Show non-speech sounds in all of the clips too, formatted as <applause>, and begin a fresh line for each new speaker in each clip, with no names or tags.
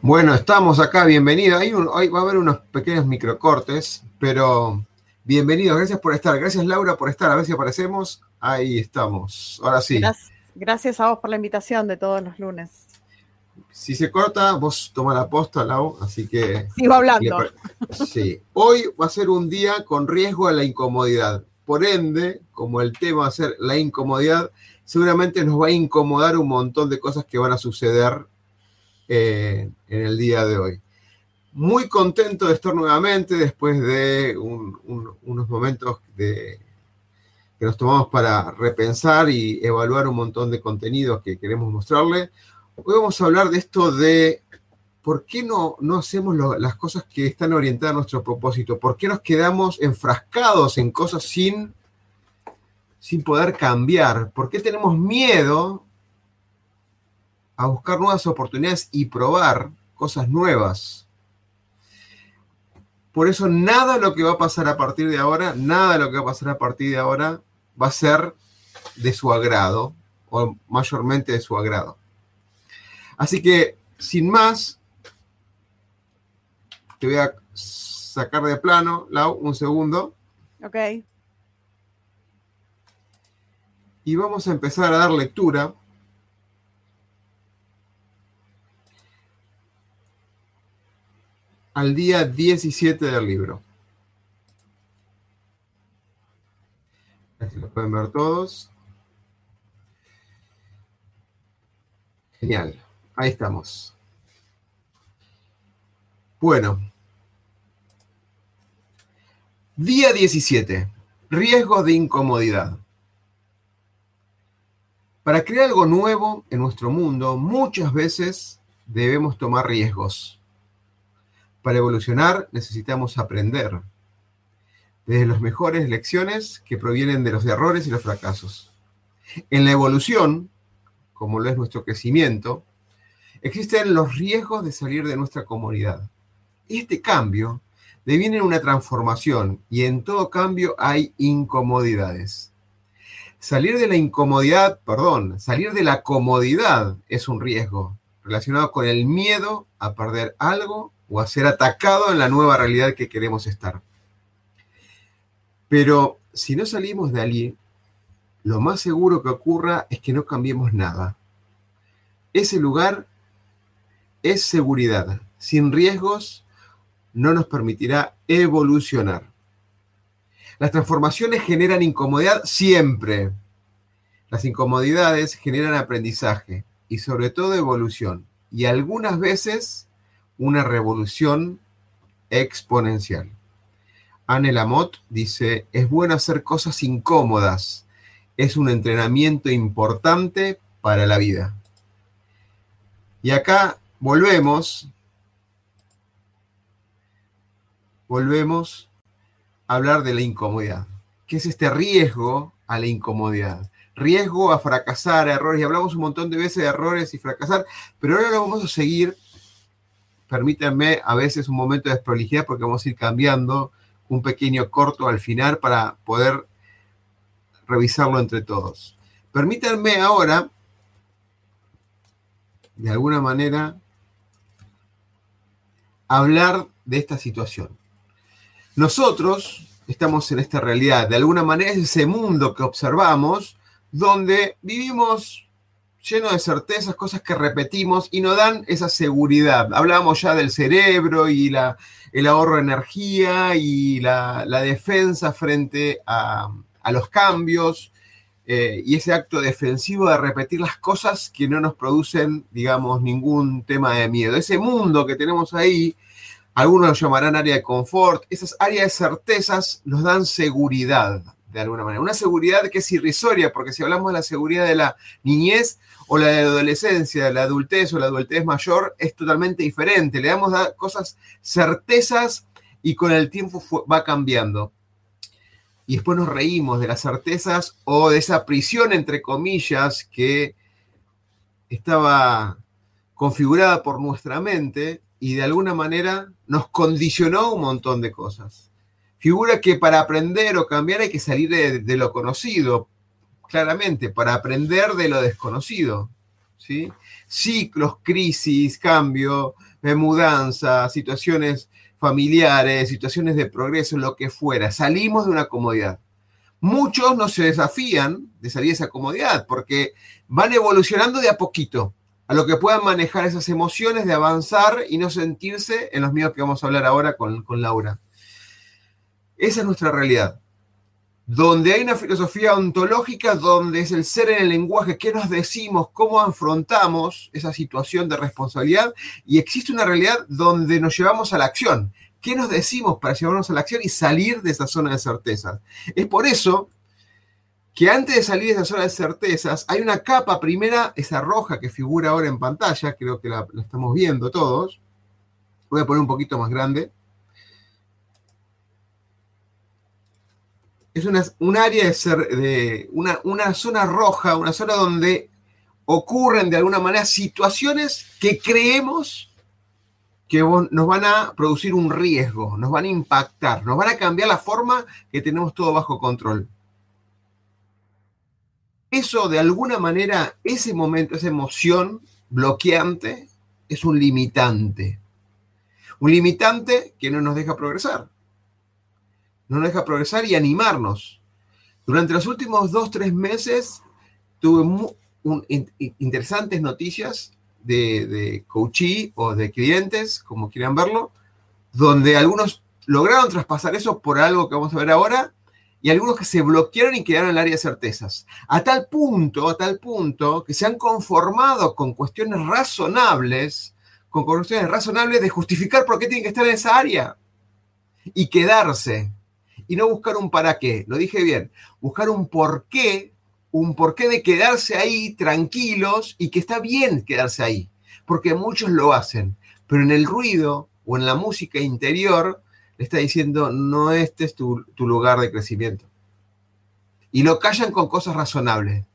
Bueno, estamos acá, bienvenido. hoy va a haber unos pequeños microcortes, pero bienvenidos, gracias por estar. Gracias Laura por estar, a ver si aparecemos. Ahí estamos, ahora sí.
Gracias, a vos por la invitación de todos los lunes.
Si se corta, vos toma la posta, Lau, así que...
Sigo hablando.
Sí, hoy va a ser un día con riesgo a la incomodidad. Por ende, como el tema va a ser la incomodidad, seguramente nos va a incomodar un montón de cosas que van a suceder eh, en el día de hoy. Muy contento de estar nuevamente después de unos momentos que nos tomamos para repensar y evaluar un montón de contenidos que queremos mostrarle. Hoy vamos a hablar de esto de por qué no, no hacemos las cosas que están orientadas a nuestro propósito, por qué nos quedamos enfrascados en cosas sin, sin poder cambiar, por qué tenemos miedo a buscar nuevas oportunidades y probar cosas nuevas. Por eso nada de lo que va a pasar a partir de ahora, nada de lo que va a pasar a partir de ahora va a ser de su agrado o mayormente de su agrado. Así que, sin más, te voy a sacar de plano, Lau, un segundo.
Ok.
Y vamos a empezar a dar lectura al día 17 del libro. Así lo pueden ver todos. Genial. Ahí estamos. Bueno. Día 17. Riesgo de incomodidad. Para crear algo nuevo en nuestro mundo, muchas veces debemos tomar riesgos. Para evolucionar necesitamos aprender desde las mejores lecciones que provienen de los errores y los fracasos. En la evolución, como lo es nuestro crecimiento, existen los riesgos de salir de nuestra comunidad. Este cambio deviene en una transformación y en todo cambio hay incomodidades. Salir de la incomodidad, perdón, salir de la comodidad es un riesgo relacionado con el miedo a perder algo o a ser atacado en la nueva realidad que queremos estar. Pero si no salimos de allí, lo más seguro que ocurra es que no cambiemos nada. Ese lugar es seguridad. Sin riesgos no nos permitirá evolucionar. Las transformaciones generan incomodidad siempre. Las incomodidades generan aprendizaje y sobre todo evolución. Y algunas veces una revolución exponencial. Anne Lamott dice, es bueno hacer cosas incómodas, es un entrenamiento importante para la vida. Y acá volvemos, volvemos a hablar de la incomodidad. ¿Qué es este riesgo a la incomodidad? Riesgo a fracasar, errores, y hablamos un montón de veces de errores y fracasar, pero ahora lo vamos a seguir permítanme a veces un momento de desprolijidad porque vamos a ir cambiando un pequeño corto al final para poder revisarlo entre todos. Permítanme ahora, de alguna manera, hablar de esta situación. Nosotros estamos en esta realidad, de alguna manera es ese mundo que observamos donde vivimos lleno de certezas, cosas que repetimos y nos dan esa seguridad. Hablábamos ya del cerebro y la, el ahorro de energía y la, defensa frente a, los cambios eh, y ese acto defensivo de repetir las cosas que no nos producen, digamos, ningún tema de miedo. Ese mundo que tenemos ahí, algunos lo llamarán área de confort, esas áreas de certezas nos dan seguridad, de alguna manera. Una seguridad que es irrisoria, porque si hablamos de la seguridad de la niñez o la adolescencia, la adultez o la adultez mayor, es totalmente diferente. Le damos cosas certezas y con el tiempo va cambiando. Y después nos reímos de las certezas o de esa prisión, entre comillas, que estaba configurada por nuestra mente y de alguna manera nos condicionó un montón de cosas figura que para aprender o cambiar hay que salir de, lo conocido, claramente, para aprender de lo desconocido. ¿sí? Ciclos, crisis, cambio, de mudanza, situaciones familiares, situaciones de progreso, lo que fuera. Salimos de una comodidad. Muchos no se desafían de salir de esa comodidad porque van evolucionando de a poquito a lo que puedan manejar esas emociones de avanzar y no sentirse en los miedos que vamos a hablar ahora con, con Laura. Esa es nuestra realidad. Donde hay una filosofía ontológica, donde es el ser en el lenguaje, qué nos decimos, cómo afrontamos esa situación de responsabilidad, y existe una realidad donde nos llevamos a la acción. ¿Qué nos decimos para llevarnos a la acción y salir de esa zona de certezas? Es por eso que antes de salir de esa zona de certezas, hay una capa primera, esa roja que figura ahora en pantalla, creo que la, la estamos viendo todos. Voy a poner un poquito más grande. Es una, un área de ser, de una, una zona roja, una zona donde ocurren de alguna manera situaciones que creemos que nos van a producir un riesgo, nos van a impactar, nos van a cambiar la forma que tenemos todo bajo control. Eso de alguna manera, ese momento, esa emoción bloqueante, es un limitante. Un limitante que no nos deja progresar no nos deja progresar y animarnos. Durante los últimos dos, tres meses tuve interesantes noticias de, de coachee o de clientes, como quieran verlo, donde algunos lograron traspasar eso por algo que vamos a ver ahora y algunos que se bloquearon y quedaron en el área de certezas. A tal punto, a tal punto, que se han conformado con cuestiones razonables, con cuestiones razonables de justificar por qué tienen que estar en esa área y quedarse y no buscar un para qué, lo dije bien, buscar un por qué, un porqué de quedarse ahí tranquilos y que está bien quedarse ahí, porque muchos lo hacen, pero en el ruido o en la música interior le está diciendo, no este es tu, tu lugar de crecimiento. Y lo callan con cosas razonables.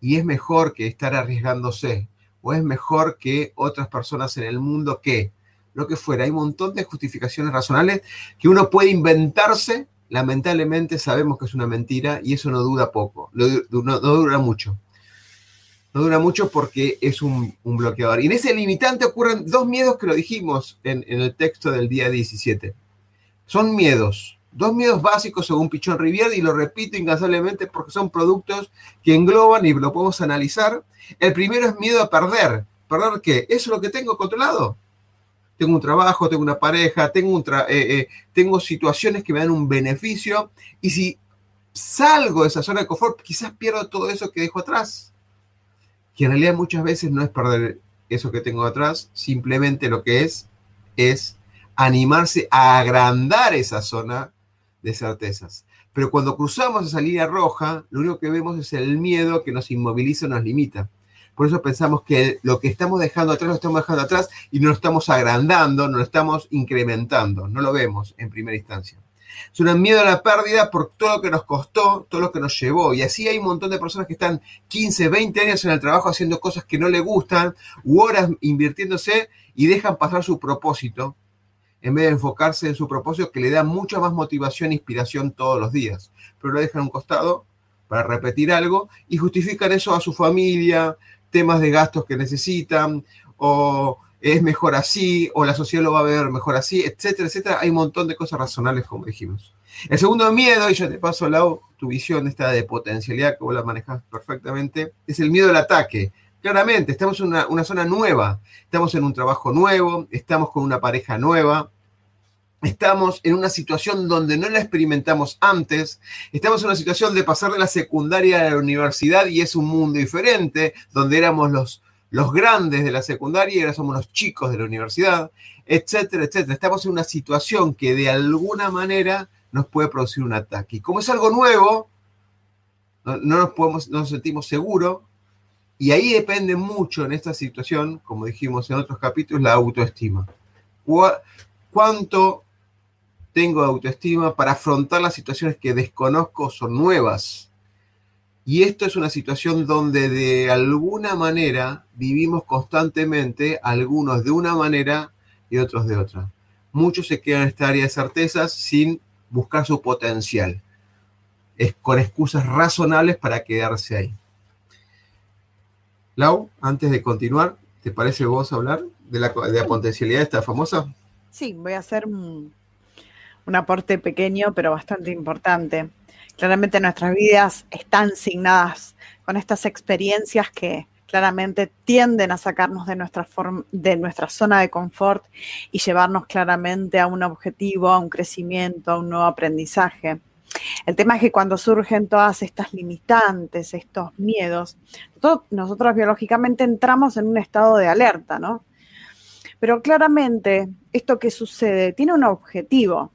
Y es mejor que estar arriesgándose, o es mejor que otras personas en el mundo que lo que fuera. Hay un montón de justificaciones razonables que uno puede inventarse lamentablemente sabemos que es una mentira y eso no dura poco, no, dura mucho. No dura mucho porque es un, bloqueador. Y en ese limitante ocurren dos miedos que lo dijimos en, el texto del día 17. Son miedos, dos miedos básicos según Pichón Rivière y lo repito incansablemente porque son productos que engloban y lo podemos analizar. El primero es miedo a perder. ¿Perder qué? ¿Eso es lo que tengo controlado? Tengo un trabajo, tengo una pareja, tengo, un eh, eh, tengo situaciones que me dan un beneficio y si salgo de esa zona de confort, quizás pierdo todo eso que dejo atrás. Que en realidad muchas veces no es perder eso que tengo atrás, simplemente lo que es es animarse a agrandar esa zona de certezas. Pero cuando cruzamos esa línea roja, lo único que vemos es el miedo que nos inmoviliza, nos limita. Por eso pensamos que lo que estamos dejando atrás lo estamos dejando atrás y no lo estamos agrandando, no lo estamos incrementando, no lo vemos en primera instancia. Es un miedo a la pérdida por todo lo que nos costó, todo lo que nos llevó. Y así hay un montón de personas que están 15, 20 años en el trabajo haciendo cosas que no les gustan, u horas invirtiéndose y dejan pasar su propósito en vez de enfocarse en su propósito que le da mucha más motivación e inspiración todos los días. Pero lo dejan a un costado para repetir algo y justifican eso a su familia, temas de gastos que necesitan, o es mejor así, o la sociedad lo va a ver mejor así, etcétera, etcétera. Hay un montón de cosas razonables, como dijimos. El segundo miedo, y yo te paso al lado tu visión esta de potencialidad, que vos la manejas perfectamente, es el miedo al ataque. Claramente, estamos en una, una zona nueva, estamos en un trabajo nuevo, estamos con una pareja nueva, Estamos en una situación donde no la experimentamos antes. Estamos en una situación de pasar de la secundaria a la universidad y es un mundo diferente, donde éramos los, los grandes de la secundaria y ahora somos los chicos de la universidad, etcétera, etcétera. Estamos en una situación que de alguna manera nos puede producir un ataque. Y como es algo nuevo, no, nos, podemos, no nos sentimos seguros. Y ahí depende mucho en esta situación, como dijimos en otros capítulos, la autoestima. ¿Cuánto tengo autoestima para afrontar las situaciones que desconozco son nuevas. Y esto es una situación donde de alguna manera vivimos constantemente, algunos de una manera y otros de otra. Muchos se quedan en esta área de certezas sin buscar su potencial, es con excusas razonables para quedarse ahí. Lau, antes de continuar, ¿te parece vos hablar de la, de la potencialidad esta famosa?
Sí, voy a hacer un, un aporte pequeño, pero bastante importante. Claramente nuestras vidas están signadas con estas experiencias que claramente tienden a sacarnos de nuestra, de nuestra zona de confort y llevarnos claramente a un objetivo, a un crecimiento, a un nuevo aprendizaje. El tema es que cuando surgen todas estas limitantes, estos miedos, nosotros biológicamente entramos en un estado de alerta, ¿no? Pero claramente esto que sucede tiene un objetivo,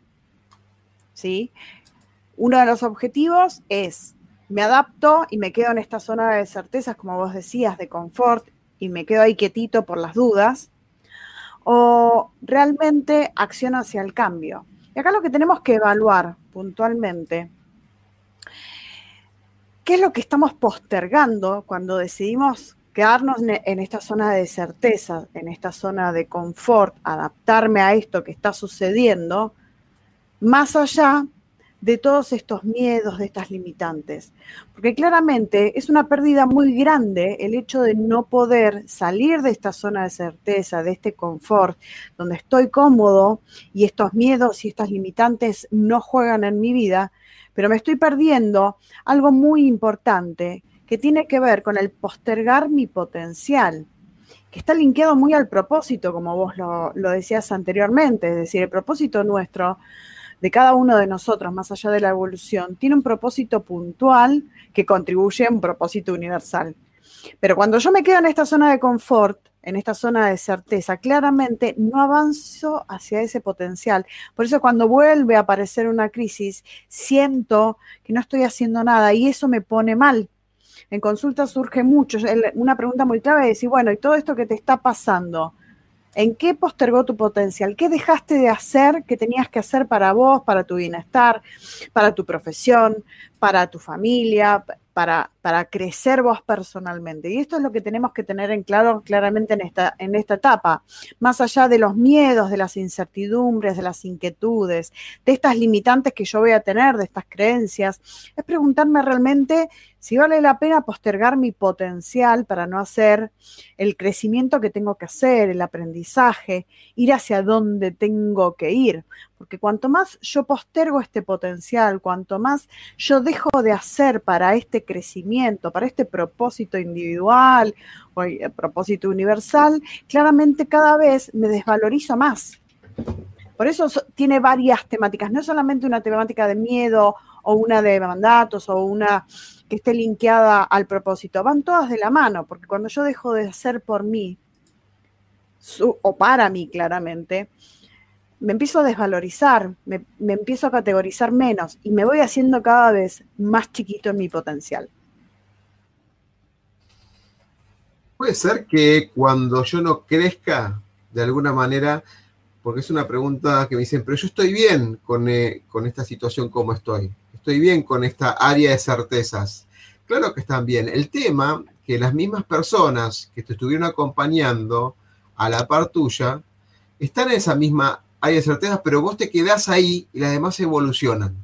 ¿sí? Uno de los objetivos es, me adapto y me quedo en esta zona de certezas, como vos decías, de confort, y me quedo ahí quietito por las dudas, o realmente acciono hacia el cambio. Y acá lo que tenemos que evaluar puntualmente, ¿qué es lo que estamos postergando cuando decidimos quedarnos en esta zona de certeza, en esta zona de confort, adaptarme a esto que está sucediendo? Más allá de todos estos miedos, de estas limitantes. Porque claramente es una pérdida muy grande el hecho de no poder salir de esta zona de certeza, de este confort, donde estoy cómodo y estos miedos y estas limitantes no juegan en mi vida, pero me estoy perdiendo algo muy importante que tiene que ver con el postergar mi potencial, que está linkeado muy al propósito, como vos lo, lo decías anteriormente, es decir, el propósito nuestro de cada uno de nosotros, más allá de la evolución, tiene un propósito puntual que contribuye a un propósito universal. Pero cuando yo me quedo en esta zona de confort, en esta zona de certeza, claramente no avanzo hacia ese potencial. Por eso cuando vuelve a aparecer una crisis, siento que no estoy haciendo nada y eso me pone mal. En consulta surge mucho, una pregunta muy clave es decir, bueno, ¿y todo esto que te está pasando? ¿En qué postergó tu potencial? ¿Qué dejaste de hacer que tenías que hacer para vos, para tu bienestar, para tu profesión, para tu familia, para, para crecer vos personalmente. Y esto es lo que tenemos que tener en claro claramente en esta, en esta etapa, más allá de los miedos, de las incertidumbres, de las inquietudes, de estas limitantes que yo voy a tener, de estas creencias, es preguntarme realmente si vale la pena postergar mi potencial para no hacer el crecimiento que tengo que hacer, el aprendizaje, ir hacia donde tengo que ir. Porque cuanto más yo postergo este potencial, cuanto más yo dejo de hacer para este crecimiento, para este propósito individual o el propósito universal, claramente cada vez me desvalorizo más. Por eso tiene varias temáticas, no solamente una temática de miedo o una de mandatos o una que esté linkeada al propósito. Van todas de la mano, porque cuando yo dejo de hacer por mí, o para mí claramente, me empiezo a desvalorizar, me, me, empiezo a categorizar menos y me voy haciendo cada vez más chiquito en mi potencial.
Puede ser que cuando yo no crezca, de alguna manera, porque es una pregunta que me dicen, pero yo estoy bien con, eh, con esta situación como estoy estoy bien con esta área de certezas. Claro que están bien. El tema que las mismas personas que te estuvieron acompañando a la par tuya están en esa misma área de certezas, pero vos te quedás ahí y las demás evolucionan.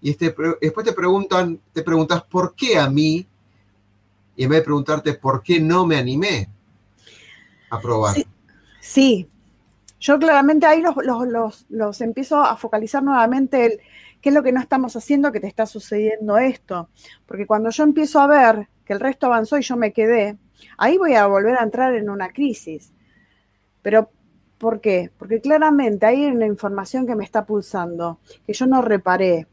Y este, después te preguntan, te preguntas por qué a mí, y en vez de preguntarte por qué no me animé a probar.
Sí, yo claramente ahí los, los, los empiezo a focalizar nuevamente el ¿Qué es lo que no estamos haciendo que te está sucediendo esto? Porque cuando yo empiezo a ver que el resto avanzó y yo me quedé, ahí voy a volver a entrar en una crisis. Pero, ¿por qué? Porque claramente hay una información que me está pulsando, que yo no reparé,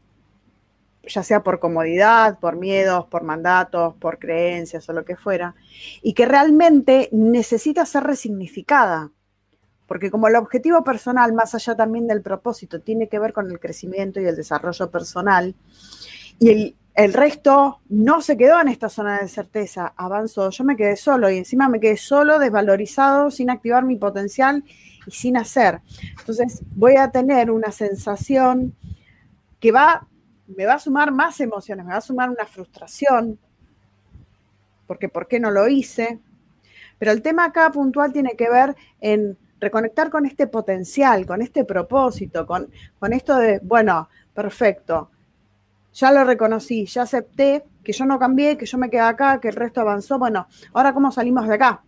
ya sea por comodidad, por miedos, por mandatos, por creencias o lo que fuera, y que realmente necesita ser resignificada. Porque como el objetivo personal, más allá también del propósito, tiene que ver con el crecimiento y el desarrollo personal, y el, el resto no se quedó en esta zona de certeza, avanzó, yo me quedé solo y encima me quedé solo, desvalorizado, sin activar mi potencial y sin hacer. Entonces voy a tener una sensación que va me va a sumar más emociones, me va a sumar una frustración, porque ¿por qué no lo hice? Pero el tema acá puntual tiene que ver en reconectar con este potencial, con este propósito, con, con esto de, bueno, perfecto, ya lo reconocí, ya acepté que yo no cambié, que yo me quedé acá, que el resto avanzó, bueno, ahora cómo salimos de acá.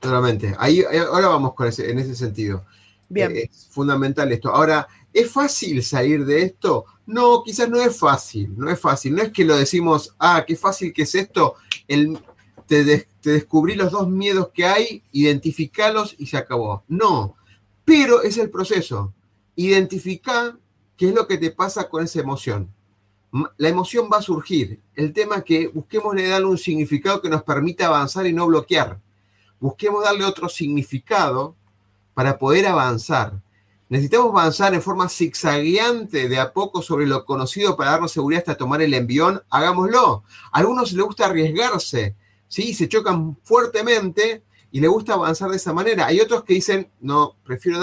Totalmente, ahí, ahora vamos con ese, en ese sentido. Bien. Eh, es fundamental esto. Ahora, ¿es fácil salir de esto? No, quizás no es fácil, no es fácil. No es que lo decimos, ah, qué fácil que es esto. El, te, descubrí los dos miedos que hay, identificalos y se acabó. No, pero es el proceso. Identificar qué es lo que te pasa con esa emoción. La emoción va a surgir. El tema es que busquemos darle un significado que nos permita avanzar y no bloquear. Busquemos darle otro significado para poder avanzar. Necesitamos avanzar en forma zigzagueante de a poco sobre lo conocido para darnos seguridad hasta tomar el envión. Hagámoslo. A algunos les gusta arriesgarse, ¿sí? Se chocan fuertemente y les gusta avanzar de esa manera. Hay otros que dicen, no, prefiero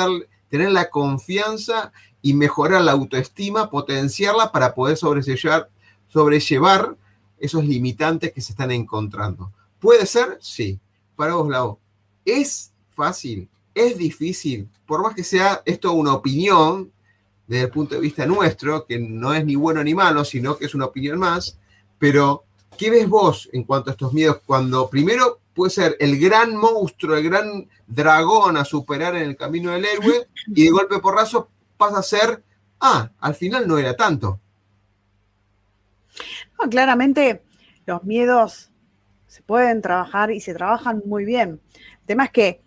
tener la confianza y mejorar la autoestima, potenciarla para poder sobrellevar, sobrellevar esos limitantes que se están encontrando. ¿Puede ser? Sí. Para vos, Lau. ¿Es fácil? es difícil, por más que sea esto una opinión desde el punto de vista nuestro, que no es ni bueno ni malo, sino que es una opinión más, pero ¿qué ves vos en cuanto a estos miedos cuando primero puede ser el gran monstruo, el gran dragón a superar en el camino del héroe y de golpe porrazo pasa a ser, ah, al final no era tanto?
claramente los miedos se pueden trabajar y se trabajan muy bien. El tema es que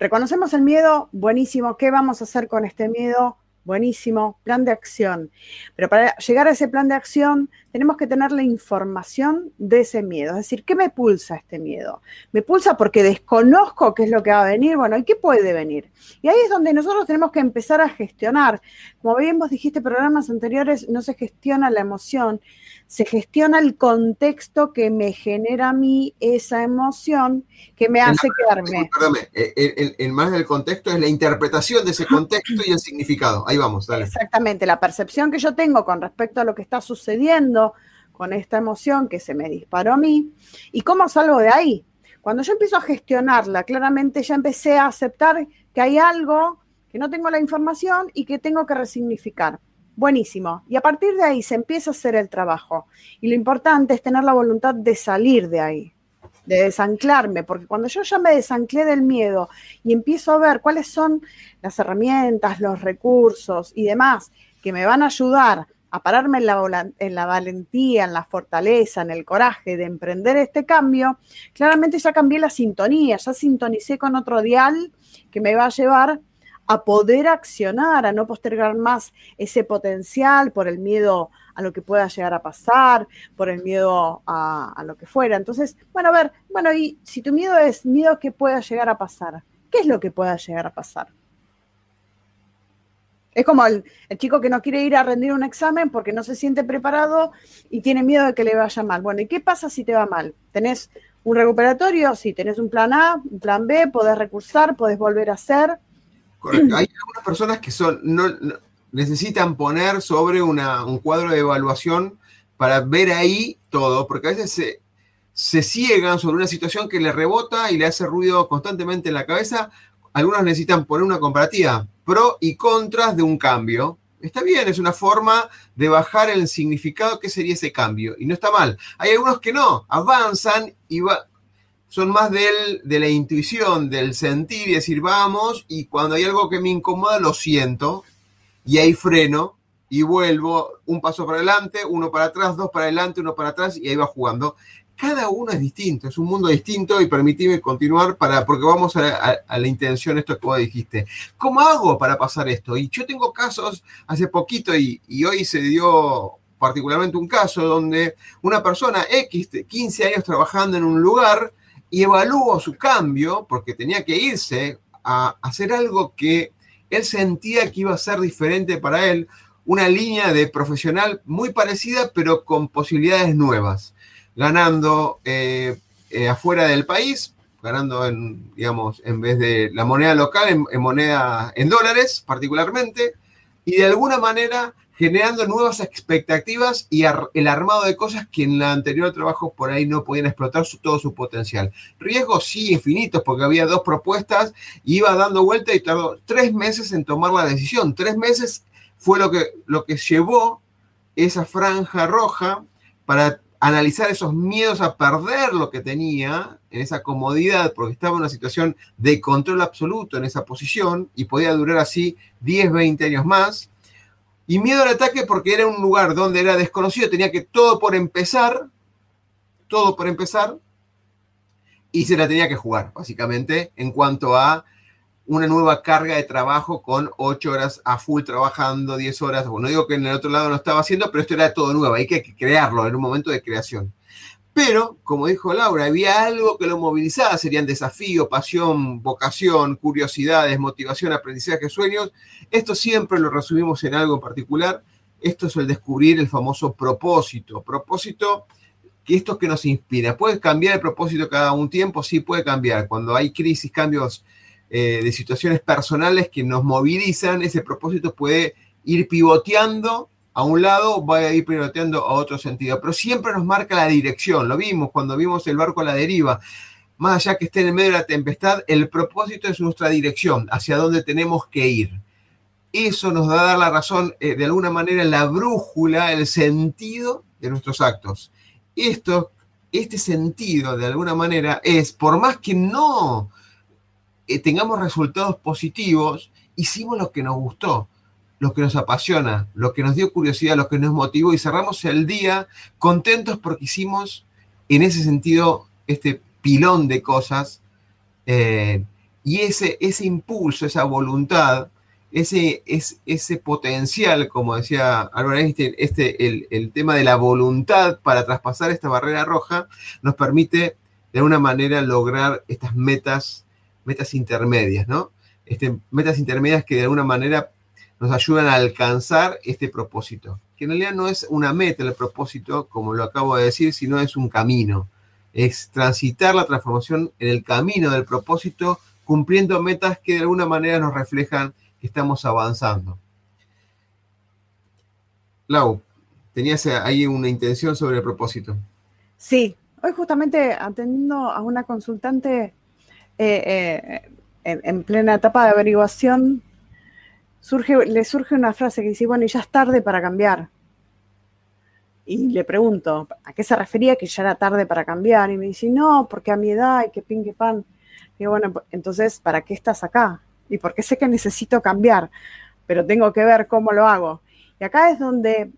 Reconocemos el miedo, buenísimo. ¿Qué vamos a hacer con este miedo? Buenísimo, plan de acción. Pero para llegar a ese plan de acción tenemos que tener la información de ese miedo. Es decir, ¿qué me pulsa este miedo? Me pulsa porque desconozco qué es lo que va a venir. Bueno, ¿y qué puede venir? Y ahí es donde nosotros tenemos que empezar a gestionar. Como bien vos dijiste programas anteriores, no se gestiona la emoción, se gestiona el contexto que me genera a mí esa emoción que me hace quedarme.
Perdóname, el, el, más del contexto es la interpretación de ese contexto y el significado. Ahí
Exactamente, la percepción que yo tengo con respecto a lo que está sucediendo con esta emoción que se me disparó a mí y cómo salgo de ahí. Cuando yo empiezo a gestionarla, claramente ya empecé a aceptar que hay algo que no tengo la información y que tengo que resignificar. Buenísimo. Y a partir de ahí se empieza a hacer el trabajo. Y lo importante es tener la voluntad de salir de ahí, de desanclarme, porque cuando yo ya me desanclé del miedo y empiezo a ver cuáles son las herramientas, los recursos y demás que me van a ayudar a pararme en la, en la valentía, en la fortaleza, en el coraje de emprender este cambio, claramente ya cambié la sintonía, ya sintonicé con otro dial que me va a llevar a poder accionar, a no postergar más ese potencial por el miedo a lo que pueda llegar a pasar, por el miedo a, lo que fuera. Entonces, bueno, a ver, bueno, y si tu miedo es miedo que pueda llegar a pasar, ¿qué es lo que pueda llegar a pasar? Es como el, el, chico que no quiere ir a rendir un examen porque no se siente preparado y tiene miedo de que le vaya mal. Bueno, ¿y qué pasa si te va mal? ¿Tenés un recuperatorio? Sí, tenés un plan A, un plan B, podés recursar, podés volver a hacer.
Correcto. Hay algunas personas que son, no, necesitan poner sobre un cuadro de evaluación para ver ahí todo, porque a veces se, se ciegan sobre una situación que le rebota y le hace ruido constantemente en la cabeza. Algunos necesitan poner una comparativa pro y contras de un cambio. Está bien, es una forma de bajar el significado que sería ese cambio. Y no está mal. Hay algunos que no, avanzan y son más del, de la intuición, del sentir y decir vamos, y cuando hay algo que me incomoda lo siento, y ahí freno y vuelvo un paso para adelante, uno para atrás, dos para adelante, uno para atrás, y ahí va jugando. cada uno es distinto, es un mundo distinto y permitime continuar para, porque vamos a, la intención, esto que vos dijiste. ¿Cómo hago para pasar esto? Y yo tengo casos hace poquito y, y hoy se dio particularmente un caso donde una persona X de 15 años trabajando en un lugar y evaluó su cambio porque tenía que irse a hacer algo que él sentía que iba a ser diferente para él, una línea de profesional muy parecida pero con posibilidades nuevas, ganando eh, eh, afuera del país, ganando en, digamos, en vez de la moneda local, en moneda, en dólares particularmente, y de alguna manera generando nuevas expectativas y el armado de cosas que en el anterior trabajo por ahí no podían explotar todo su potencial. Riesgos sí infinitos, porque había dos propuestas, iba dando vuelta y tardó tres meses en tomar la decisión. Tres meses fue lo que, lo que llevó esa franja roja para analizar esos miedos a perder lo que tenía en esa comodidad, porque estaba en una situación de control absoluto en esa posición y podía durar así 10, 20 años más y miedo al ataque porque era un lugar donde era desconocido, tenía que todo por empezar, todo por empezar, y se la tenía que jugar, básicamente, en cuanto a una nueva carga de trabajo con ocho horas a full trabajando, 10 horas. No digo que en el otro lado no estaba haciendo, pero esto era todo nuevo, hay que crearlo en un momento de creación. Pero, como dijo Laura, había algo que lo movilizaba, serían desafío, pasión, vocación, curiosidades, motivación, aprendizaje, sueños. Esto siempre lo resumimos en algo en particular. Esto es el descubrir el famoso propósito. Propósito que esto que nos inspira. ¿Puede cambiar el propósito cada un tiempo? Sí, puede cambiar. Cuando hay crisis, cambios eh, de situaciones personales que nos movilizan, ese propósito puede ir pivoteando a un lado, va a ir piloteando a otro sentido, pero siempre nos marca la dirección, lo vimos cuando vimos el barco a la deriva, más allá que esté en el medio de la tempestad, el propósito es nuestra dirección, hacia dónde tenemos que ir. Eso nos va a dar la razón, eh, de alguna manera, la brújula, el sentido de nuestros actos. Esto, este sentido, de alguna manera, es, por más que no eh, tengamos resultados positivos, hicimos lo que nos gustó lo que nos apasiona, lo que nos dio curiosidad, lo que nos motivó y cerramos el día contentos porque hicimos en ese sentido este pilón de cosas eh, y ese, ese impulso, esa voluntad, ese, ese potencial, como decía Albert Einstein, este, el, el, tema de la voluntad para traspasar esta barrera roja nos permite de alguna manera lograr estas metas, metas intermedias, ¿no? Este, metas intermedias que de alguna manera nos ayudan a alcanzar este propósito, que en realidad no es una meta el propósito, como lo acabo de decir, sino es un camino. Es transitar la transformación en el camino del propósito, cumpliendo metas que de alguna manera nos reflejan que estamos avanzando. Lau, ¿tenías ahí una intención sobre el propósito?
Sí, hoy justamente atendiendo a una consultante eh, eh, en plena etapa de averiguación surge, le surge una frase que dice, bueno, ya es tarde para cambiar. Y le pregunto, ¿a qué se refería que ya era tarde para cambiar? Y me dice, no, porque a mi edad y que pin, que pan. Y bueno, entonces, ¿para qué estás acá? Y porque sé que necesito cambiar, pero tengo que ver cómo lo hago. Y acá es donde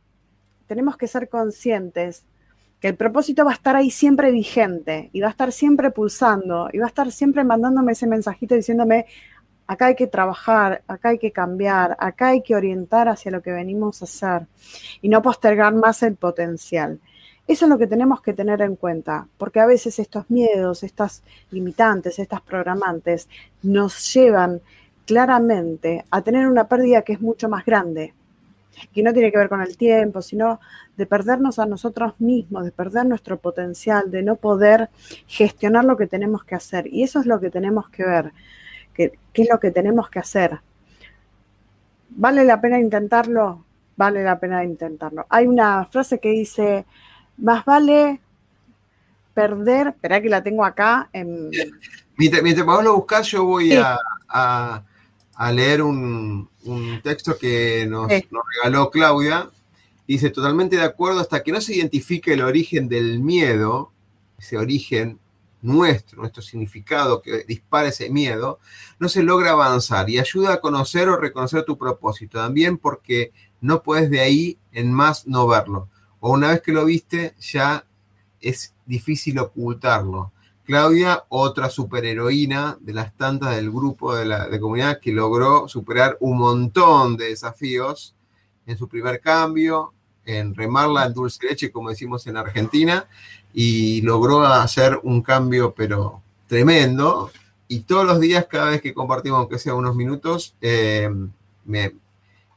tenemos que ser conscientes que el propósito va a estar ahí siempre vigente y va a estar siempre pulsando y va a estar siempre mandándome ese mensajito diciéndome, acá hay que trabajar, acá hay que cambiar, acá hay que orientar hacia lo que venimos a hacer y no postergar más el potencial. Eso es lo que tenemos que tener en cuenta, porque a veces estos miedos, estas limitantes, estas programantes nos llevan claramente a tener una pérdida que es mucho más grande, que no tiene que ver con el tiempo, sino de perdernos a nosotros mismos, de perder nuestro potencial, de no poder gestionar lo que tenemos que hacer. Y eso es lo que tenemos que ver. ¿Qué, es lo que tenemos que hacer? ¿Vale la pena intentarlo? Vale la pena intentarlo. Hay una frase que dice, más vale perder, espera que la tengo acá. En... <laughs>
Mientras, vos lo buscas, yo voy a, leer un, texto que nos, nos, regaló Claudia. Dice, totalmente de acuerdo, hasta que no se identifique el origen del miedo, ese origen nuestro, nuestro significado que dispara ese miedo, no se logra avanzar y ayuda a conocer o reconocer tu propósito. También porque no puedes de ahí en más no verlo. O una vez que lo viste, ya es difícil ocultarlo. Claudia, otra superheroína de las tantas del grupo de la de comunidad que logró superar un montón de desafíos en su primer cambio, en remarla en dulce leche, como decimos en Argentina, y logró hacer un cambio, pero tremendo. Y todos los días, cada vez que compartimos, aunque sea unos minutos, eh, me,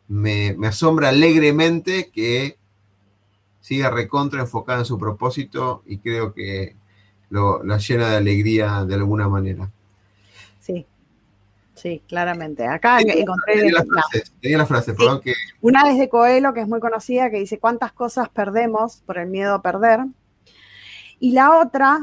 me asombra alegremente que siga recontra enfocada en su propósito y creo que la llena de alegría de alguna manera.
Sí, sí, claramente. Acá encontré...
Tenía la frase, perdón que...
Una es de Coelho, que es muy conocida, que dice, ¿cuántas cosas perdemos por el miedo a perder? Y la otra,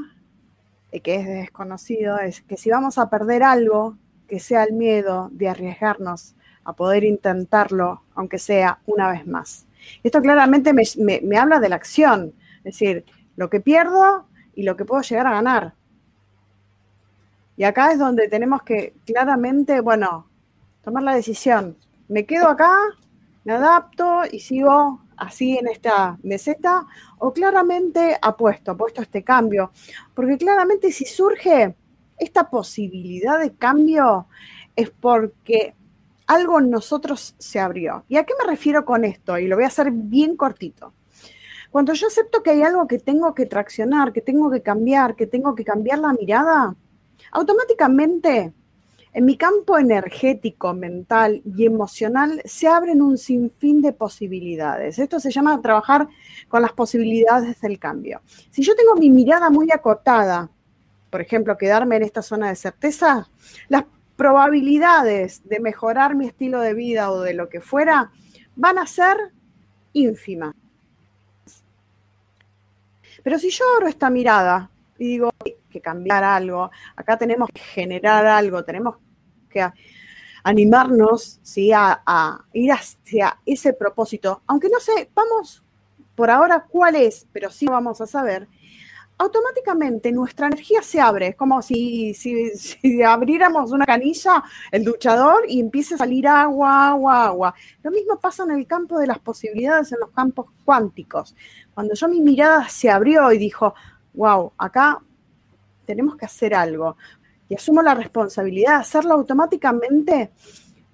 eh, que es desconocido, es que si vamos a perder algo, que sea el miedo de arriesgarnos a poder intentarlo, aunque sea una vez más. Esto claramente me, me habla de la acción, es decir, lo que pierdo y lo que puedo llegar a ganar. Y acá es donde tenemos que claramente, bueno, tomar la decisión. ¿Me quedo acá? ¿Me adapto y sigo así en esta meseta? ¿O claramente apuesto, apuesto a este cambio? Porque claramente si surge esta posibilidad de cambio es porque algo en nosotros se abrió. ¿Y a qué me refiero con esto? Y lo voy a hacer bien cortito. Cuando yo acepto que hay algo que tengo que traccionar, que tengo que cambiar, que tengo que cambiar la mirada, automáticamente en mi campo energético, mental y emocional se abren un sinfín de posibilidades. Esto se llama trabajar con las posibilidades del cambio. Si yo tengo mi mirada muy acotada, por ejemplo, quedarme en esta zona de certeza, las probabilidades de mejorar mi estilo de vida o de lo que fuera van a ser ínfimas. Pero si yo abro esta mirada y digo que cambiar algo, acá tenemos que generar algo, tenemos que animarnos ¿sí? a, ir hacia ese propósito, aunque no sepamos por ahora cuál es, pero sí vamos a saber, automáticamente nuestra energía se abre. Es como si, si, abriéramos una canilla, el duchador, y empiece a salir agua, agua, agua. Lo mismo pasa en el campo de las posibilidades, en los campos cuánticos. Cuando yo mi mirada se abrió y dijo, wow, acá tenemos que hacer algo, y asumo la responsabilidad de hacerlo automáticamente,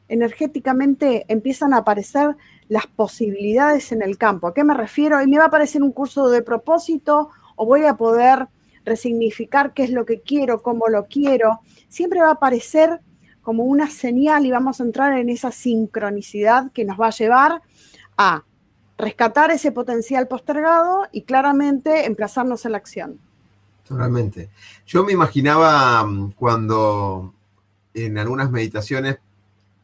energéticamente empiezan a aparecer las posibilidades en el campo. ¿A qué me refiero? Y me va a aparecer un curso de propósito o voy a poder resignificar qué es lo que quiero, cómo lo quiero. Siempre va a aparecer como una señal y vamos a entrar en esa sincronicidad que nos va a llevar a rescatar ese potencial postergado y claramente emplazarnos en la acción.
Totalmente. Yo me imaginaba mm, cuando en algunas meditaciones,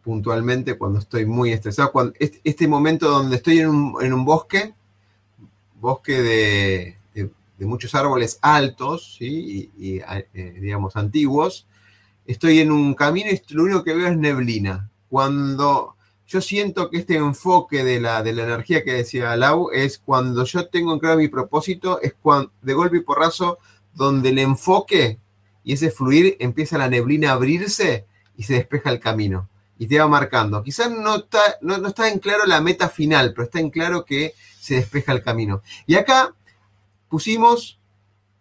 puntualmente, cuando estoy muy estresado, cuando, este, momento donde estoy en un, bosque, bosque de, muchos árboles altos y, eh, digamos, antiguos, estoy en un camino y lo único que veo es neblina. Cuando yo siento que este enfoque de la, de la energía que decía Lau es cuando yo tengo en claro mi propósito, es cuando de golpe y porrazo, donde el enfoque y ese fluir empieza la neblina a abrirse y se despeja el camino y te va marcando. Quizás no está, no, está en claro la meta final, pero está en claro que se despeja el camino. Y acá pusimos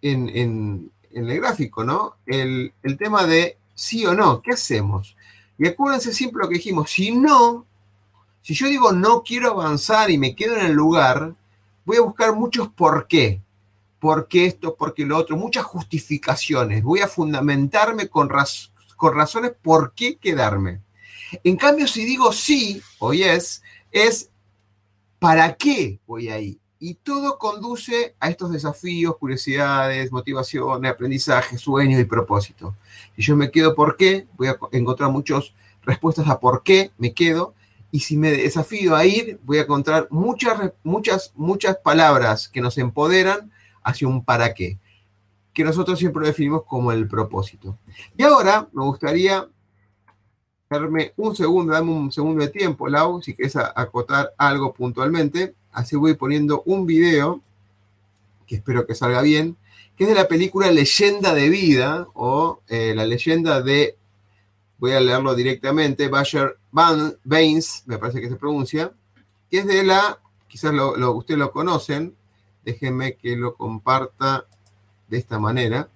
en, en, el gráfico, ¿no? El, el tema de sí o no, ¿qué hacemos? Y acuérdense siempre lo que dijimos, si no, si yo digo no quiero avanzar y me quedo en el lugar, voy a buscar muchos por qué. ¿Por qué esto? ¿Por qué lo otro? Muchas justificaciones. Voy a fundamentarme con, razones por qué quedarme. En cambio, si digo sí o yes, es ¿para qué voy ahí? Y todo conduce a estos desafíos, curiosidades, motivaciones, aprendizaje, sueños y propósitos. Si yo me quedo por qué, voy a encontrar muchas respuestas a por qué me quedo y si me desafío a ir, voy a encontrar muchas, muchas, muchas palabras que nos empoderan hacia un para qué, que nosotros siempre definimos como el propósito. Y ahora me gustaría darme un segundo, dame un segundo de tiempo, Lau, si quieres acotar algo puntualmente. Así voy poniendo un video, que espero que salga bien, que es de la película Leyenda de Vida, o eh, la leyenda de voy a leerlo directamente, Basher Van Baines, me parece que se pronuncia, que es de la, quizás lo, ustedes lo conocen, déjenme que lo comparta de esta manera,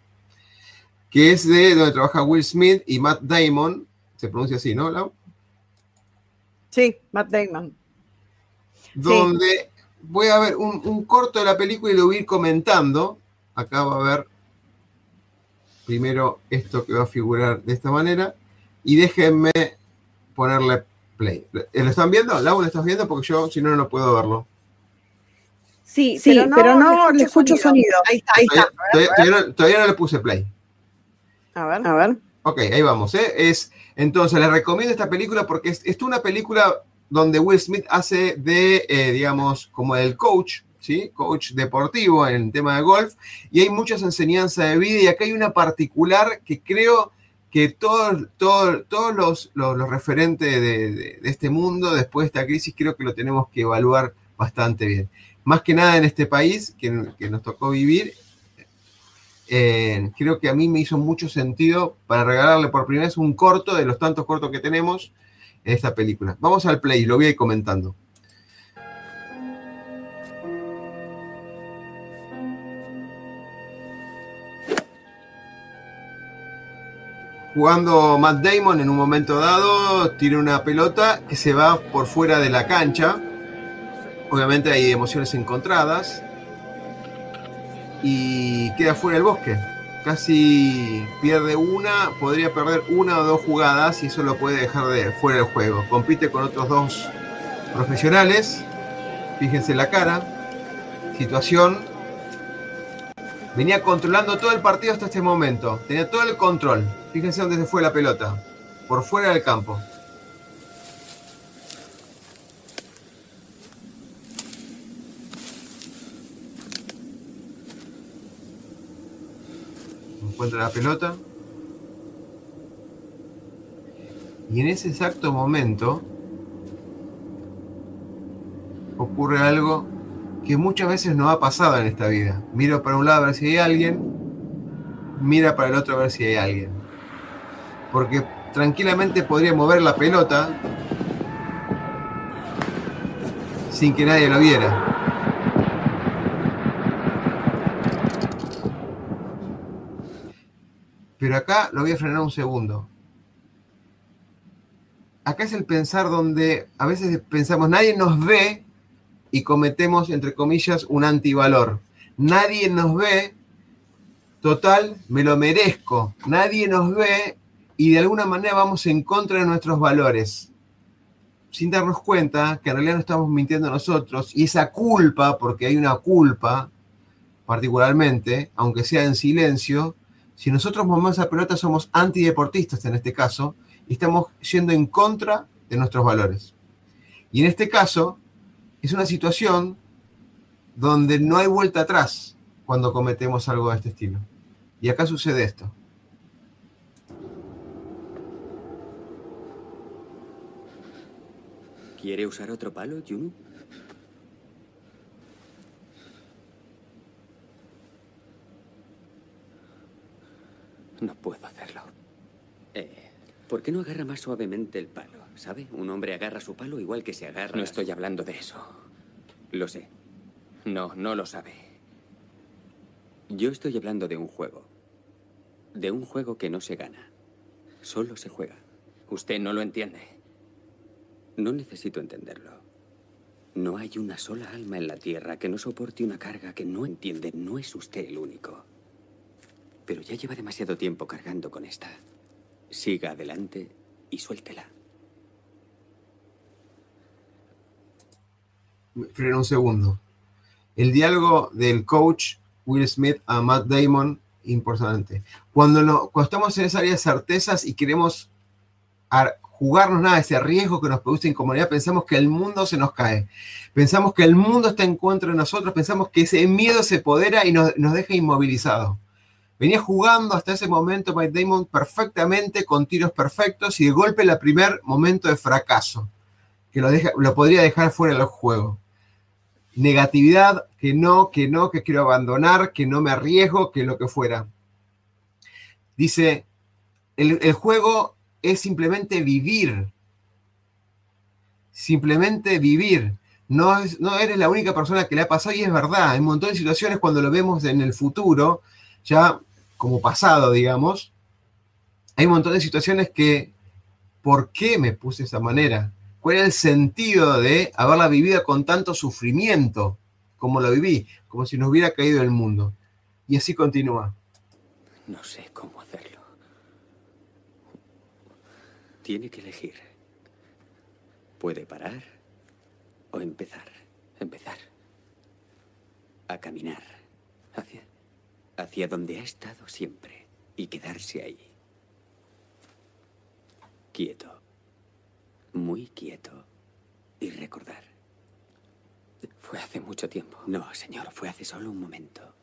que es de donde trabaja Will Smith y Matt Damon, se pronuncia así, ¿no, Lau?
Sí, Matt Damon.
Donde voy a ver un, un, corto de la película y lo voy a ir comentando. Acá va a ver primero esto que va a figurar de esta manera. Y déjenme ponerle play. ¿Lo están viendo? ¿Lau, lo estás viendo? Porque yo, si no, no puedo verlo.
Sí, sí pero no, le escucho, sonido. Ahí está, ahí está.
Todavía, no, le puse play.
A ver, a ver.
Ok, ahí vamos. ¿eh? Es, entonces, les recomiendo esta película porque es, es una película donde Will Smith hace de, eh, digamos, como el coach, ¿sí? Coach deportivo en tema de golf, y hay muchas enseñanzas de vida, y acá hay una particular que creo que todos, todos, todos los, los, referentes de, de, este mundo, después de esta crisis, creo que lo tenemos que evaluar bastante bien más que nada en este país que, nos tocó vivir, eh, creo que a mí me hizo mucho sentido para regalarle por primera vez un corto de los tantos cortos que tenemos en esta película. Vamos al play, lo voy a ir comentando. Jugando Matt Damon en un momento dado, tira una pelota que se va por fuera de la cancha Obviamente hay emociones encontradas y queda fuera del bosque. Casi pierde una, podría perder una o dos jugadas y eso lo puede dejar de fuera del juego. Compite con otros dos profesionales. Fíjense la cara. Situación. Venía controlando todo el partido hasta este momento. Tenía todo el control. Fíjense dónde se fue la pelota. Por fuera del campo. Encuentra la pelota. Y en ese exacto momento ocurre algo que muchas veces no ha pasado en esta vida. Miro para un lado a ver si hay alguien, mira para el otro a ver si hay alguien. Porque tranquilamente podría mover la pelota sin que nadie lo viera. Pero acá lo voy a frenar un segundo. Acá es el pensar donde a veces pensamos, nadie nos ve y cometemos, entre comillas, un antivalor. Nadie nos ve, total, me lo merezco. Nadie nos ve y de alguna manera vamos en contra de nuestros valores. Sin darnos cuenta que en realidad no estamos mintiendo nosotros y esa culpa, porque hay una culpa, particularmente, aunque sea en silencio, si nosotros movemos la pelota somos antideportistas en este caso y estamos yendo en contra de nuestros valores. Y en este caso es una situación donde no hay vuelta atrás cuando cometemos algo de este estilo. Y acá sucede esto.
¿Quiere usar otro palo, Juno? No puedo hacerlo. Eh, ¿Por qué no agarra más suavemente el palo? ¿Sabe? Un hombre agarra su palo igual que se agarra.
No estoy hablando de eso.
Lo sé.
No, no lo sabe.
Yo estoy hablando de un juego. De un juego que no se gana. Solo se juega.
Usted no lo entiende.
No necesito entenderlo. No hay una sola alma en la Tierra que no soporte una carga que no entiende. No es usted el único. Pero ya lleva demasiado tiempo cargando con esta. Siga adelante y suéltela.
Frena un segundo. El diálogo del coach Will Smith a Matt Damon, importante. Cuando, cuando estamos en esa área de certezas y queremos jugarnos nada, ese riesgo que nos produce incomodidad, pensamos que el mundo se nos cae. Pensamos que el mundo está en contra de nosotros, pensamos que ese miedo se podera y nos, nos deja inmovilizados. Venía jugando hasta ese momento Mike Damon perfectamente, con tiros perfectos, y de golpe el primer momento de fracaso, que lo, lo podría dejar fuera del juego. Negatividad, que no, que no, que quiero abandonar, que no me arriesgo, que lo que fuera. Dice, el, el juego es simplemente vivir. Simplemente vivir. No, no eres la única persona que le ha pasado y es verdad. Hay un montón de situaciones cuando lo vemos en el futuro ya como pasado, digamos, hay un montón de situaciones que, ¿por qué me puse de esa manera? ¿Cuál es el sentido de haberla vivido con tanto sufrimiento como lo viví? Como si nos hubiera caído el mundo. Y así continúa.
No sé cómo hacerlo. Tiene que elegir. Puede parar o empezar. Empezar. A caminar. Hacia. Hacia donde ha estado siempre. Y quedarse ahí. Quieto. Muy quieto. Y recordar.
Fue hace mucho tiempo.
No, señor, fue hace solo un momento.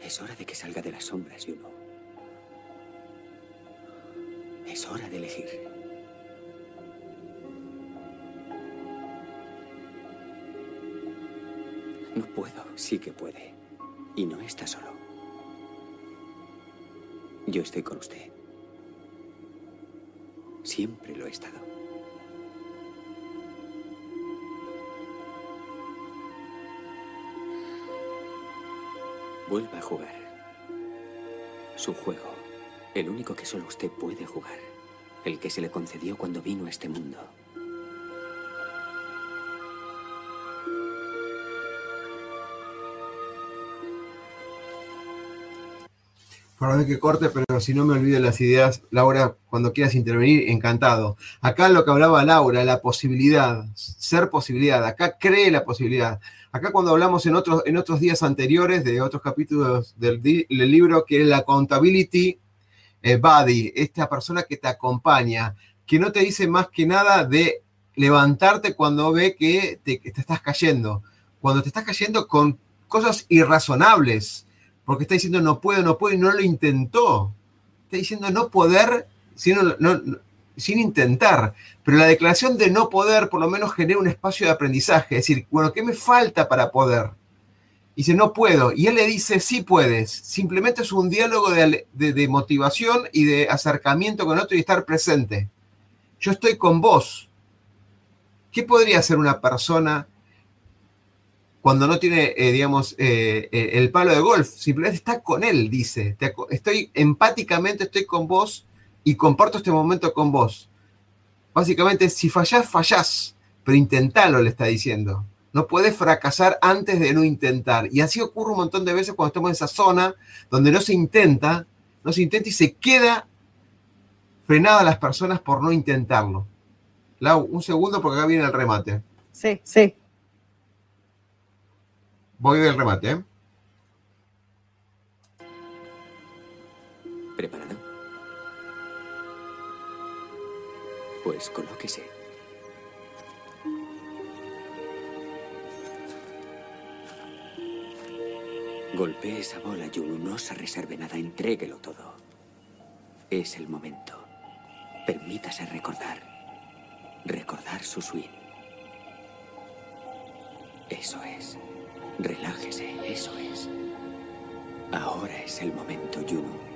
Es hora de que salga de las sombras, Juno. Es hora de elegir.
No puedo.
Sí que puede. Y no está solo. Yo estoy con usted. Siempre lo he estado. Vuelva a jugar. Su juego. El único que solo usted puede jugar. El que se le concedió cuando vino a este mundo.
Perdón que corte, pero si no me olvido las ideas, Laura, cuando quieras intervenir, encantado. Acá lo que hablaba Laura, la posibilidad, ser posibilidad, acá cree la posibilidad. Acá cuando hablamos en otros, en otros días anteriores de otros capítulos del, libro, que es la accountability eh, buddy, esta persona que te acompaña, que no te dice más que nada de levantarte cuando ve que te, te estás cayendo, cuando te estás cayendo con cosas irrazonables porque está diciendo no puedo, no puedo y no lo intentó. Está diciendo no poder sino, no, no, sin intentar. Pero la declaración de no poder por lo menos genera un espacio de aprendizaje. Es decir, bueno, ¿qué me falta para poder? Y dice, no puedo. Y él le dice, sí puedes. Simplemente es un diálogo de, de motivación y de acercamiento con otro y estar presente. Yo estoy con vos. ¿Qué podría hacer una persona cuando no tiene, eh, digamos, eh, eh, el palo de golf, simplemente está con él, dice, estoy empáticamente, estoy con vos y comparto este momento con vos. Básicamente, si fallás, fallás, pero intentalo, le está diciendo. No puedes fracasar antes de no intentar. Y así ocurre un montón de veces cuando estamos en esa zona donde no se intenta, no se intenta y se queda frenada a las personas por no intentarlo. Lau, un segundo porque acá viene el remate.
Sí, sí.
Voy del remate, ¿eh?
¿Preparado? Pues colóquese. Golpee esa bola, Yunu. No se reserve nada. Entréguelo todo. Es el momento. Permítase recordar. Recordar su swing. Eso es. Relájese, eso es. Ahora es el momento, Juno.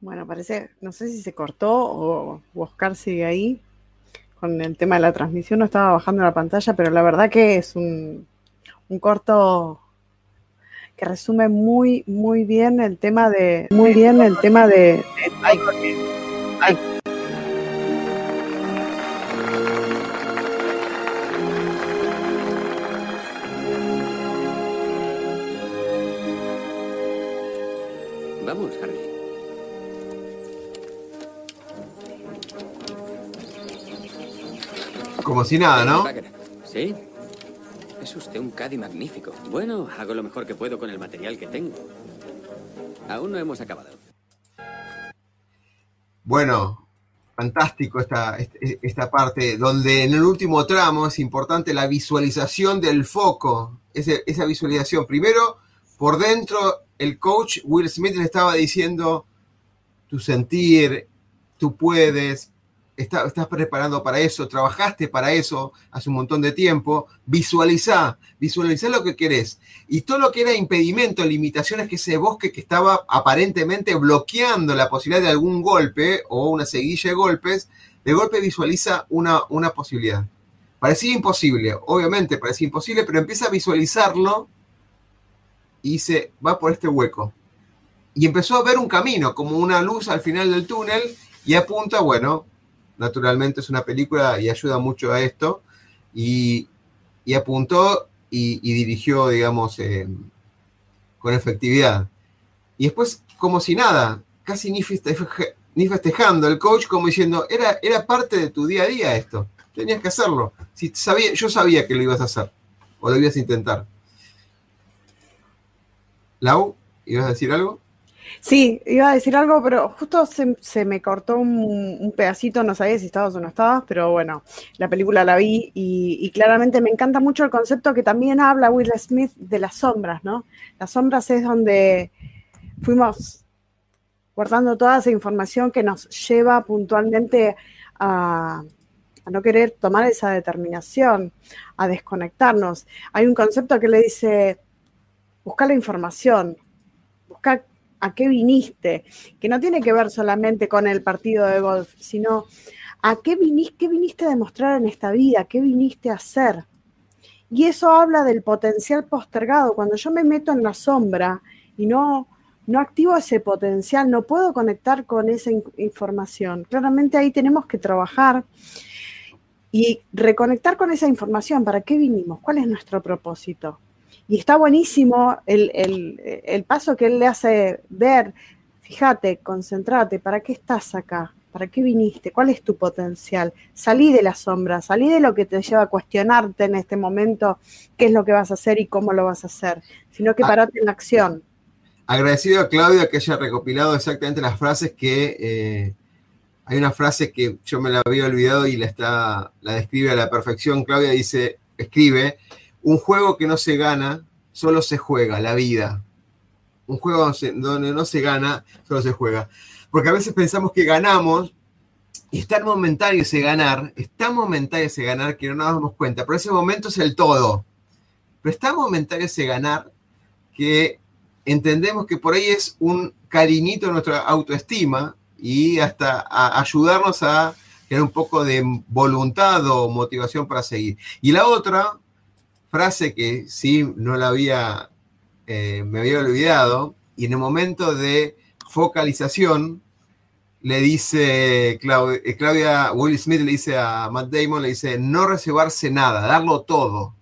Bueno, parece, no sé si se cortó o Oscar sigue ahí con el tema de la transmisión. No estaba bajando la pantalla, pero la verdad que es un, un corto que resume muy, muy bien el tema de, muy bien el tema de, de ay, ay.
Vamos, Harry.
Como si nada, ¿no?
¿Sí?
Es usted un caddy magnífico.
Bueno, hago lo mejor que puedo con el material que tengo. Aún no hemos acabado.
Bueno, fantástico esta, esta parte, donde en el último tramo es importante la visualización del foco, ese, esa visualización. Primero, por dentro, el coach Will Smith le estaba diciendo, tu sentir, tú puedes, estás preparando para eso, trabajaste para eso hace un montón de tiempo, visualiza, visualiza lo que querés. Y todo lo que era impedimento, limitaciones que ese bosque que estaba aparentemente bloqueando la posibilidad de algún golpe o una seguilla de golpes, de golpe visualiza una, una posibilidad. Parecía imposible, obviamente parecía imposible, pero empieza a visualizarlo y se va por este hueco. Y empezó a ver un camino, como una luz al final del túnel, y apunta, bueno, naturalmente es una película y ayuda mucho a esto, y, apuntó y, dirigió, digamos, eh, con efectividad. Y después, como si nada, casi ni, festejando el coach, como diciendo, era, era parte de tu día a día esto. Tenías que hacerlo. Si sabía, yo sabía que lo ibas a hacer o lo ibas a intentar. Lau, ¿ibas a decir algo?
Sí, iba a decir algo, pero justo se, me cortó un, pedacito, no sabía si estabas o no estabas, pero bueno, la película la vi y, claramente me encanta mucho el concepto que también habla Will Smith de las sombras, ¿no? Las sombras es donde fuimos guardando toda esa información que nos lleva puntualmente a, a no querer tomar esa determinación, a desconectarnos. Hay un concepto que le dice, busca la información, busca a qué viniste, que no tiene que ver solamente con el partido de golf, sino a qué viniste, qué viniste a demostrar en esta vida, qué viniste a hacer. Y eso habla del potencial postergado. Cuando yo me meto en la sombra y no, no activo ese potencial, no puedo conectar con esa información. Claramente ahí tenemos que trabajar y reconectar con esa información. ¿Para qué vinimos? ¿Cuál es nuestro propósito? Y está buenísimo el, paso que él le hace ver. Fíjate, concentrate, ¿para qué estás acá? ¿Para qué viniste? ¿Cuál es tu potencial? Salí de la sombra, salí de lo que te lleva a cuestionarte en este momento qué es lo que vas a hacer y cómo lo vas a hacer, sino que ah. parate en la acción.
Agradecido a Claudia que haya recopilado exactamente las frases que eh, hay una frase que yo me la había olvidado y la, está, la describe a la perfección. Claudia dice, escribe, un juego que no se gana, solo se juega, la vida. Un juego donde no se gana, solo se juega. Porque a veces pensamos que ganamos y es tan momentario ese ganar, es tan momentario ese ganar que no nos damos cuenta. Pero ese momento es el todo. Pero es tan ese ganar que entendemos que por ahí es un cariñito de nuestra autoestima y hasta ayudarnos a tener un poco de voluntad o motivación para seguir. Y la otra frase que sí no la había, eh, me había olvidado, y en el momento de focalización le dice Claudia, eh, Claudia, Will Smith le dice a Matt Damon, le dice, no reservarse nada, darlo todo.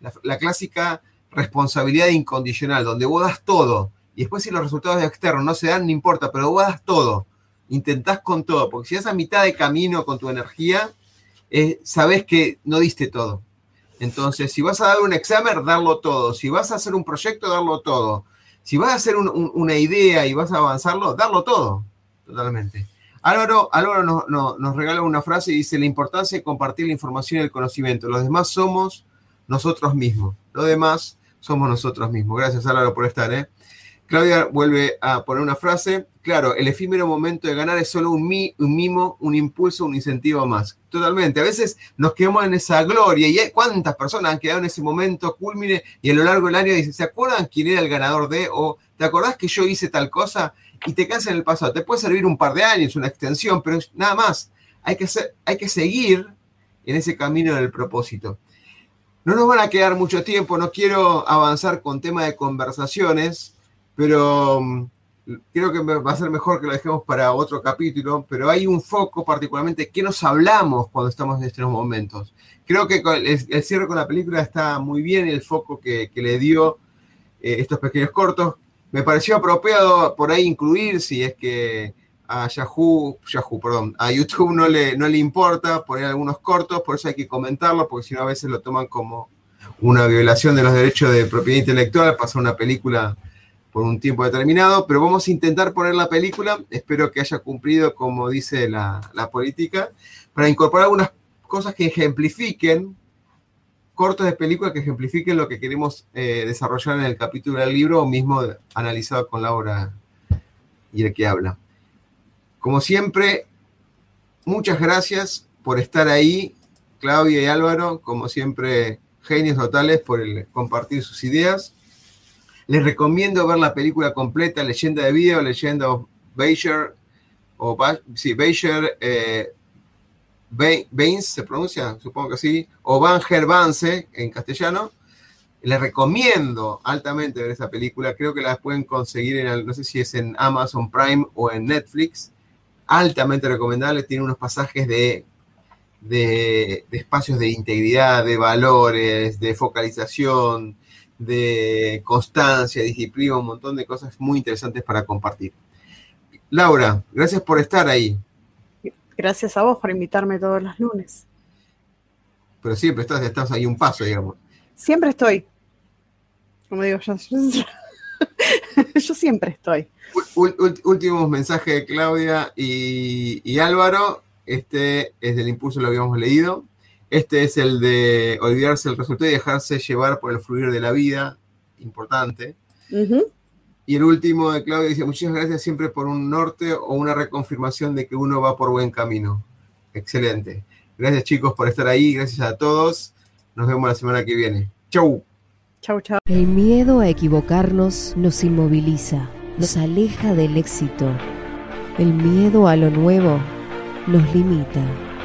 La, clásica responsabilidad incondicional, donde vos das todo, y después si los resultados externos no se dan, no importa, pero vos das todo intentás con todo, porque si es a mitad de camino con tu energía, eh, sabes que no diste todo. Entonces, si vas a dar un examen, darlo todo. Si vas a hacer un proyecto, darlo todo. Si vas a hacer una idea y vas a avanzarlo, darlo todo. Totalmente. Álvaro, nos regala una frase y dice, la importancia de compartir la información y el conocimiento. Los demás somos nosotros mismos. Los demás somos nosotros mismos. Gracias, Álvaro, por estar. ¿eh? Claudia vuelve a poner una frase. Claro, el efímero momento de ganar es solo un, mimo, un impulso, un incentivo más. Totalmente. A veces nos quedamos en esa gloria y hay cuántas personas han quedado en ese momento culmine y a lo largo del año dicen, ¿se acuerdan quién era el ganador de? O ¿te acordás que yo hice tal cosa? Y te quedas en el pasado. Te puede servir un par de años, una extensión, pero nada más. Hay que, hay que seguir en ese camino del propósito. No nos van a quedar mucho tiempo, no quiero avanzar con tema de conversaciones pero mm, creo que va a ser mejor que lo dejemos para otro capítulo, pero hay un foco particularmente, ¿qué nos hablamos cuando estamos en estos momentos? Creo que el, cierre con la película está muy bien, el foco que, le dio eh, estos pequeños cortos. Me pareció apropiado por ahí incluir, si es que a Yahoo, Yahoo, perdón, a YouTube no le, no le importa poner algunos cortos, por eso hay que comentarlo, porque si no a veces lo toman como una violación de los derechos de propiedad intelectual, pasar una película por un tiempo determinado, pero vamos a intentar poner la película, espero que haya cumplido como dice la, política, para incorporar algunas cosas que ejemplifiquen, cortos de película que ejemplifiquen lo que queremos eh, desarrollar en el capítulo del libro o mismo analizado con la obra y el que habla. Como siempre, muchas gracias por estar ahí, Claudia y Álvaro, como siempre, genios totales por el compartir sus ideas. Les recomiendo ver la película completa, Leyenda de Vida o Leyenda of Becher, o sí, eh, se pronuncia, supongo que sí, o Van Vance en castellano. Les recomiendo altamente ver esa película. Creo que la pueden conseguir en, no sé si es en Amazon Prime o en Netflix. Altamente recomendable. Tiene unos pasajes de, de, de espacios de integridad, de valores, de focalización, de constancia, disciplina, un montón de cosas muy interesantes para compartir. Laura, gracias por estar ahí.
Gracias a vos por invitarme todos los lunes.
Pero siempre estás, estás ahí un paso, digamos.
Siempre estoy. Como digo yo. yo <laughs> siempre estoy.
últimos mensajes de Claudia y, y, Álvaro. Este es del impulso, lo habíamos leído. Este es el de olvidarse del resultado y dejarse llevar por el fluir de la vida. Importante. Y el último de Claudia dice, muchas gracias siempre por un norte o una reconfirmación de que uno va por buen camino. Excelente. Gracias chicos por estar ahí, gracias a todos. Nos vemos la semana que viene. Chau.
Chau, chau.
El miedo a equivocarnos nos inmoviliza, nos aleja del éxito. El miedo a lo nuevo nos limita,